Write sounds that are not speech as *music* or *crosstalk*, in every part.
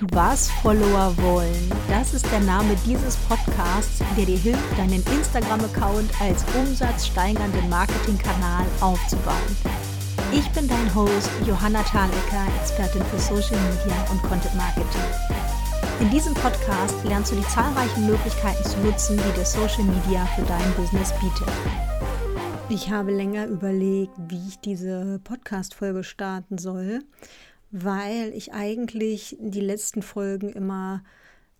Was Follower wollen, das ist der Name dieses Podcasts, der dir hilft, deinen Instagram-Account als umsatzsteigernden Marketingkanal aufzubauen. Ich bin dein Host Johanna Thalecker, Expertin für Social Media und Content Marketing. In diesem Podcast lernst du die zahlreichen Möglichkeiten zu nutzen, die dir Social Media für dein Business bietet. Ich habe länger überlegt, wie ich diese Podcast-Folge starten soll weil ich eigentlich die letzten Folgen immer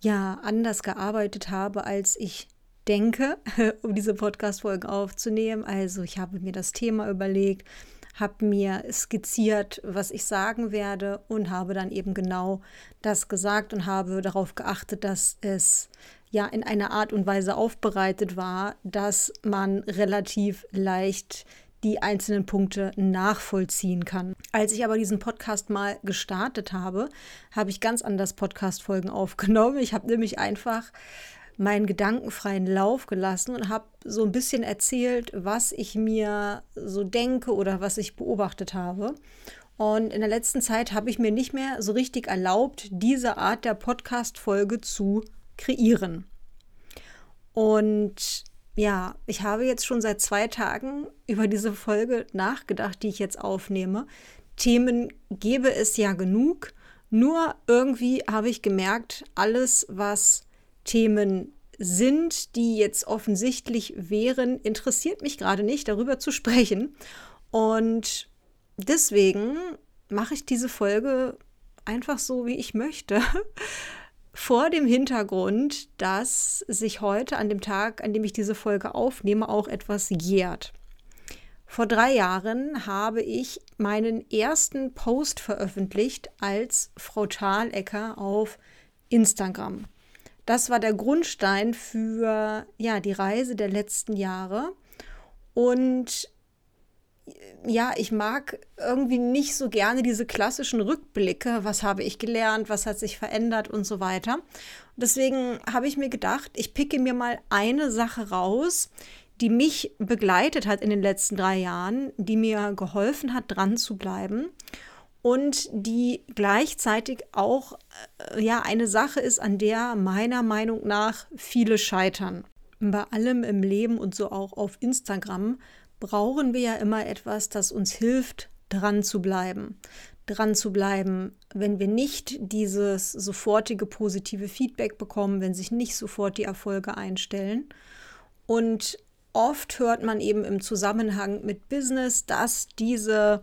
ja anders gearbeitet habe, als ich denke, *laughs* um diese Podcast-Folgen aufzunehmen. Also ich habe mir das Thema überlegt, habe mir skizziert, was ich sagen werde und habe dann eben genau das gesagt und habe darauf geachtet, dass es ja in einer Art und Weise aufbereitet war, dass man relativ leicht die einzelnen Punkte nachvollziehen kann. Als ich aber diesen Podcast mal gestartet habe, habe ich ganz anders Podcast-Folgen *laughs* aufgenommen. Ich habe nämlich einfach meinen gedankenfreien Lauf gelassen und habe so ein bisschen erzählt, was ich mir so denke oder was ich beobachtet habe. Und in der letzten Zeit habe ich mir nicht mehr so richtig erlaubt, diese Art der Podcast-Folge zu kreieren. Und ja, ich habe jetzt schon seit zwei Tagen über diese Folge nachgedacht, die ich jetzt aufnehme. Themen gäbe es ja genug, nur irgendwie habe ich gemerkt, alles, was Themen sind, die jetzt offensichtlich wären, interessiert mich gerade nicht, darüber zu sprechen. Und deswegen mache ich diese Folge einfach so, wie ich möchte *laughs* vor dem Hintergrund, dass sich heute an dem Tag, an dem ich diese Folge aufnehme, auch etwas jährt. Vor drei Jahren habe ich meinen ersten Post veröffentlicht als Frau Thalecker auf Instagram. Das war der Grundstein für ja, die Reise der letzten Jahre. Und ja, ich mag irgendwie nicht so gerne diese klassischen Rückblicke, was habe ich gelernt, was hat sich verändert und so weiter. Deswegen habe ich mir gedacht, ich picke mir mal eine Sache raus, die mich begleitet hat in den letzten drei Jahren, die mir geholfen hat, dran zu bleiben und die gleichzeitig auch äh, ja eine Sache ist, an der meiner Meinung nach viele scheitern. Bei allem im Leben und so auch auf Instagram brauchen wir ja immer etwas, das uns hilft, dran zu bleiben. Dran zu bleiben, wenn wir nicht dieses sofortige positive Feedback bekommen, wenn sich nicht sofort die Erfolge einstellen. Und oft hört man eben im Zusammenhang mit Business, dass diese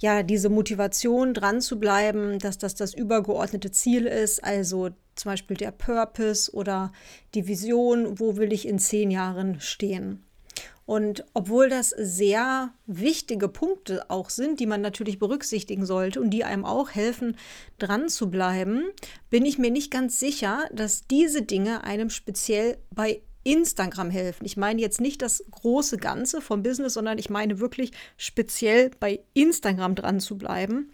ja, diese Motivation dran zu bleiben, dass das das übergeordnete Ziel ist, also zum Beispiel der Purpose oder die Vision, wo will ich in zehn Jahren stehen. Und obwohl das sehr wichtige Punkte auch sind, die man natürlich berücksichtigen sollte und die einem auch helfen, dran zu bleiben, bin ich mir nicht ganz sicher, dass diese Dinge einem speziell bei Instagram helfen. Ich meine jetzt nicht das große Ganze vom Business, sondern ich meine wirklich speziell bei Instagram dran zu bleiben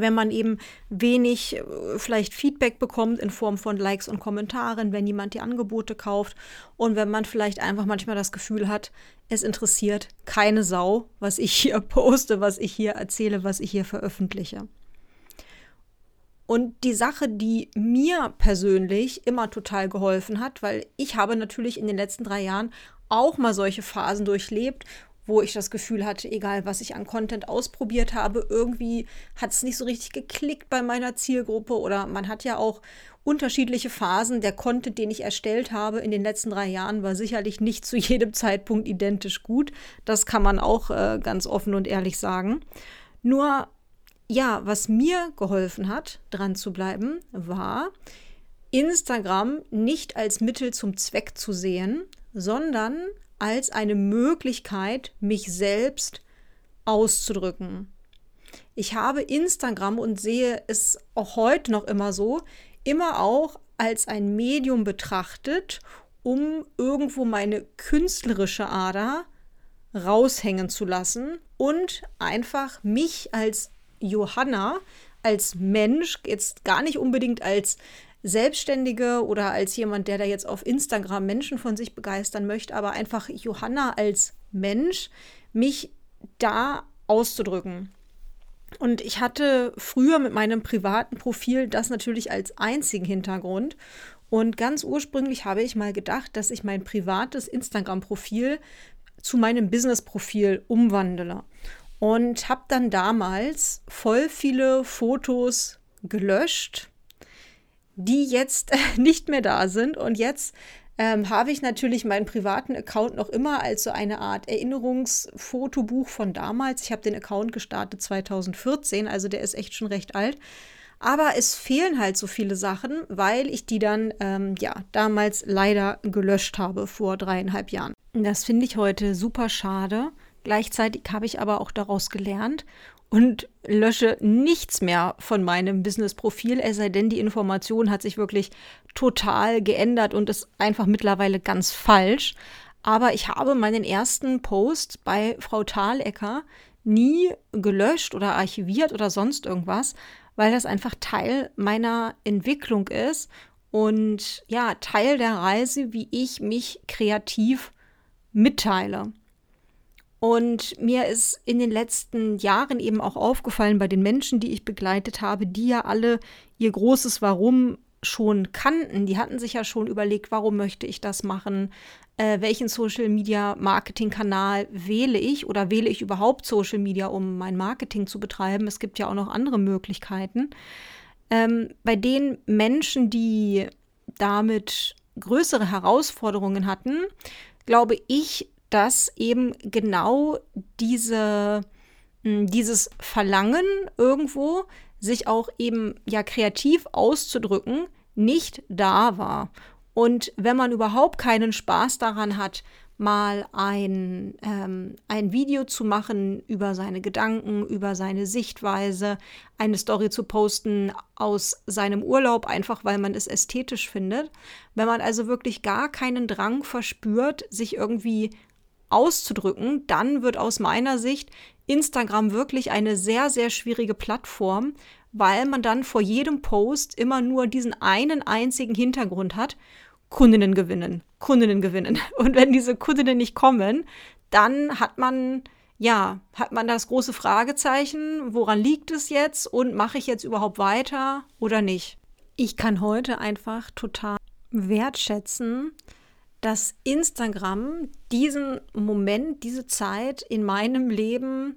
wenn man eben wenig äh, vielleicht Feedback bekommt in Form von Likes und Kommentaren, wenn jemand die Angebote kauft und wenn man vielleicht einfach manchmal das Gefühl hat, es interessiert keine Sau, was ich hier *laughs* poste, was ich hier erzähle, was ich hier veröffentliche. Und die Sache, die mir persönlich immer total geholfen hat, weil ich habe natürlich in den letzten drei Jahren auch mal solche Phasen durchlebt, wo ich das Gefühl hatte, egal was ich an Content ausprobiert habe, irgendwie hat es nicht so richtig geklickt bei meiner Zielgruppe oder man hat ja auch unterschiedliche Phasen. Der Content, den ich erstellt habe in den letzten drei Jahren, war sicherlich nicht zu *laughs* jedem Zeitpunkt identisch gut. Das kann man auch äh, ganz offen und ehrlich sagen. Nur, ja, was mir geholfen hat, dran zu bleiben, war, Instagram nicht als Mittel zum Zweck zu sehen, sondern als eine Möglichkeit, mich selbst auszudrücken. Ich habe Instagram und sehe es auch heute noch immer so, immer auch als ein Medium betrachtet, um irgendwo meine künstlerische Ader raushängen zu lassen und einfach mich als Johanna, als Mensch, jetzt gar nicht unbedingt als Selbstständige oder als jemand, der da jetzt auf Instagram Menschen von sich begeistern möchte, aber einfach Johanna als Mensch, mich da auszudrücken. Und ich hatte früher mit meinem privaten Profil das natürlich als einzigen Hintergrund. Und ganz ursprünglich habe ich mal gedacht, dass ich mein privates Instagram-Profil zu meinem Business-Profil umwandle. Und habe dann damals voll viele Fotos gelöscht, die jetzt *laughs* nicht mehr da sind. Und jetzt ähm, habe ich natürlich meinen privaten Account noch immer als so eine Art Erinnerungsfotobuch von damals. Ich habe den Account gestartet 2014, also der ist echt schon recht alt. Aber es fehlen halt so viele Sachen, weil ich die dann ähm, ja damals leider gelöscht habe vor dreieinhalb Jahren. Das finde ich heute super schade. Gleichzeitig habe ich aber auch daraus gelernt und lösche nichts mehr von meinem Business-Profil, es sei denn, die Information hat sich wirklich total geändert und ist einfach mittlerweile ganz falsch. Aber ich habe meinen ersten Post bei Frau Thalecker nie gelöscht oder archiviert oder sonst irgendwas, weil das einfach Teil meiner Entwicklung ist und ja, Teil der Reise, wie ich mich kreativ mitteile. Und mir ist in den letzten Jahren eben auch aufgefallen bei den Menschen, die ich begleitet habe, die ja alle ihr großes Warum schon kannten. Die hatten sich ja schon überlegt, warum möchte ich das machen? Äh, welchen Social Media Marketing Kanal wähle ich oder wähle ich überhaupt Social Media, um mein Marketing zu betreiben? Es gibt ja auch noch andere Möglichkeiten. Ähm, bei den Menschen, die damit größere Herausforderungen hatten, glaube ich, dass eben genau diese, hm, dieses Verlangen irgendwo, sich auch eben ja kreativ auszudrücken, nicht da war. Und wenn man überhaupt keinen Spaß daran hat, mal ein, ähm, ein Video zu machen über seine Gedanken, über seine Sichtweise, eine Story zu posten aus seinem Urlaub, einfach weil man es ästhetisch findet. Wenn man also wirklich gar keinen Drang verspürt, sich irgendwie auszudrücken, dann wird aus meiner Sicht Instagram wirklich eine sehr, sehr schwierige Plattform, weil man dann vor jedem Post immer nur diesen einen einzigen Hintergrund hat. Kundinnen gewinnen, Kundinnen gewinnen. *laughs* Und wenn diese Kundinnen nicht kommen, dann hat man, ja, hat man das große Fragezeichen, woran liegt es jetzt und mache ich jetzt überhaupt weiter oder nicht? Ich kann heute einfach total wertschätzen, dass Instagram diesen Moment, diese Zeit in meinem Leben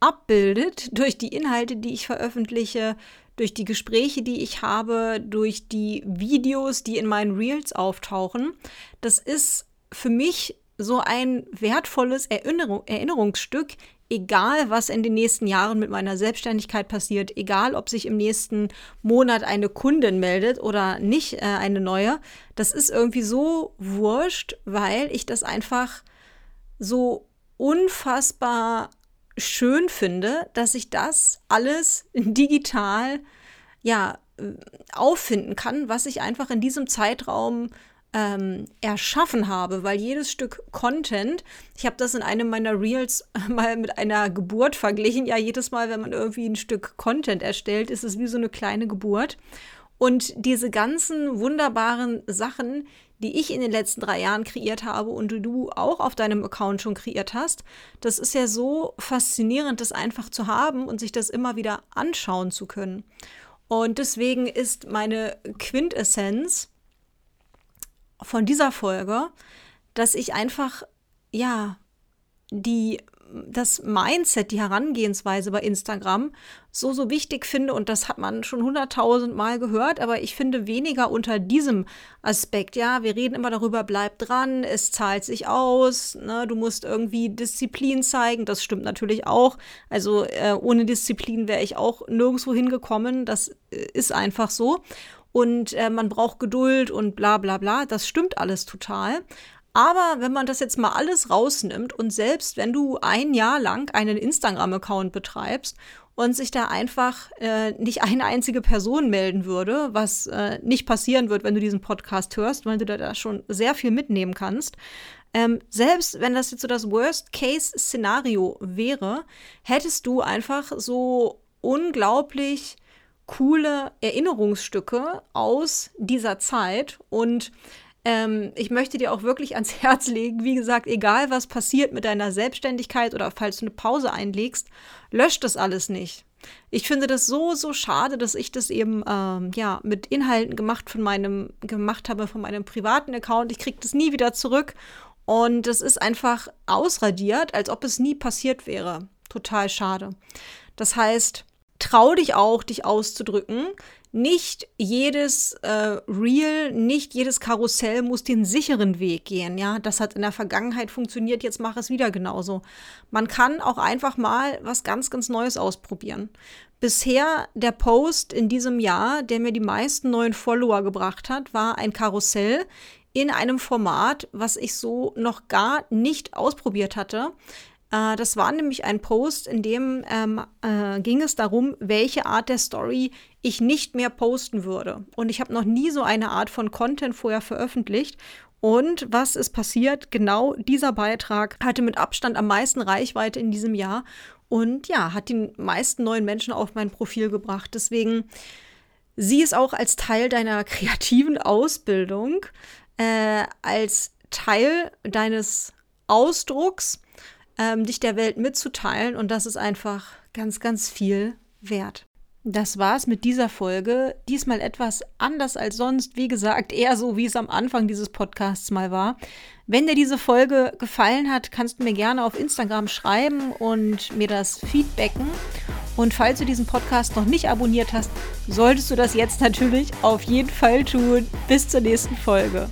abbildet *laughs* durch die Inhalte, die ich veröffentliche, durch die Gespräche, die ich habe, durch die Videos, die in meinen Reels auftauchen. Das ist für mich so ein wertvolles Erinnerung, Erinnerungsstück, egal was in den nächsten Jahren mit meiner Selbstständigkeit passiert, egal ob sich im nächsten Monat eine Kundin meldet oder nicht äh, eine neue, das ist irgendwie so wurscht, weil ich das einfach so unfassbar schön finde, dass ich das alles digital ja äh, auffinden kann, was ich einfach in diesem Zeitraum ähm, erschaffen habe, weil jedes Stück Content, ich habe das in einem meiner Reels *laughs* mal mit einer Geburt verglichen. Ja, jedes Mal, wenn man irgendwie ein Stück Content erstellt, ist es wie so eine kleine Geburt. Und diese ganzen wunderbaren Sachen, die ich in den letzten drei Jahren kreiert habe und du auch auf deinem Account schon kreiert hast, das ist ja so faszinierend, das einfach zu haben und sich das immer wieder anschauen zu können. Und deswegen ist meine Quintessenz, von dieser Folge, dass ich einfach, ja, die, das Mindset, die Herangehensweise bei Instagram so, so wichtig finde. Und das hat man schon hunderttausend Mal gehört, aber ich finde weniger unter diesem Aspekt. Ja, wir reden immer darüber, bleib dran, es zahlt sich aus, ne, du musst irgendwie Disziplin zeigen. Das stimmt natürlich auch. Also äh, ohne Disziplin wäre ich auch nirgendwo hingekommen. Das äh, ist einfach so und äh, man braucht Geduld und bla bla bla. Das stimmt alles total. Aber wenn man das jetzt mal alles rausnimmt und selbst wenn du ein Jahr lang einen Instagram-Account betreibst und sich da einfach äh, nicht eine einzige Person melden würde, was äh, nicht passieren wird, wenn du diesen Podcast hörst, weil du da schon sehr viel mitnehmen kannst. Ähm, selbst wenn das jetzt so das Worst-Case-Szenario wäre, hättest du einfach so unglaublich coole Erinnerungsstücke aus dieser Zeit und Ähm, ich möchte dir auch wirklich ans *laughs* Herz legen, wie gesagt, egal was passiert mit deiner Selbstständigkeit oder falls du eine Pause einlegst, lösch das alles nicht. Ich finde das so, so schade, dass ich das eben ähm, ja, mit Inhalten gemacht, von meinem, gemacht habe von meinem privaten Account. Ich kriege das nie wieder zurück und es ist einfach ausradiert, als ob es nie passiert wäre. Total schade. Das heißt, trau dich auch, dich auszudrücken. Nicht jedes äh, Reel, nicht jedes Karussell muss den sicheren Weg gehen. Ja, das hat in der Vergangenheit funktioniert, jetzt mach es wieder genauso. Man kann auch einfach mal was ganz, ganz Neues ausprobieren. Bisher der Post in diesem Jahr, der mir die meisten neuen Follower gebracht hat, war ein Karussell in einem Format, was ich so noch gar nicht ausprobiert hatte. Äh, das war nämlich ein Post, in dem ähm, äh, ging es darum, welche Art der Story ich nicht mehr posten würde. Und ich habe noch nie so eine Art von Content vorher veröffentlicht. Und was ist passiert? Genau dieser Beitrag hatte mit Abstand am meisten Reichweite in diesem Jahr und ja, hat die meisten neuen Menschen auf mein Profil gebracht. Deswegen sieh es auch als Teil deiner *laughs* kreativen Ausbildung, äh, als Teil deines Ausdrucks ähm, dich der Welt mitzuteilen. Und das ist einfach ganz, ganz viel wert. Das war's mit dieser Folge. Diesmal etwas anders als sonst. Wie gesagt, eher so, wie es am Anfang dieses Podcasts mal war. Wenn dir diese Folge gefallen hat, kannst du mir gerne auf Instagram schreiben und mir das feedbacken. Und falls du diesen Podcast noch nicht abonniert hast, solltest du das jetzt natürlich auf jeden Fall tun. Bis zur nächsten Folge.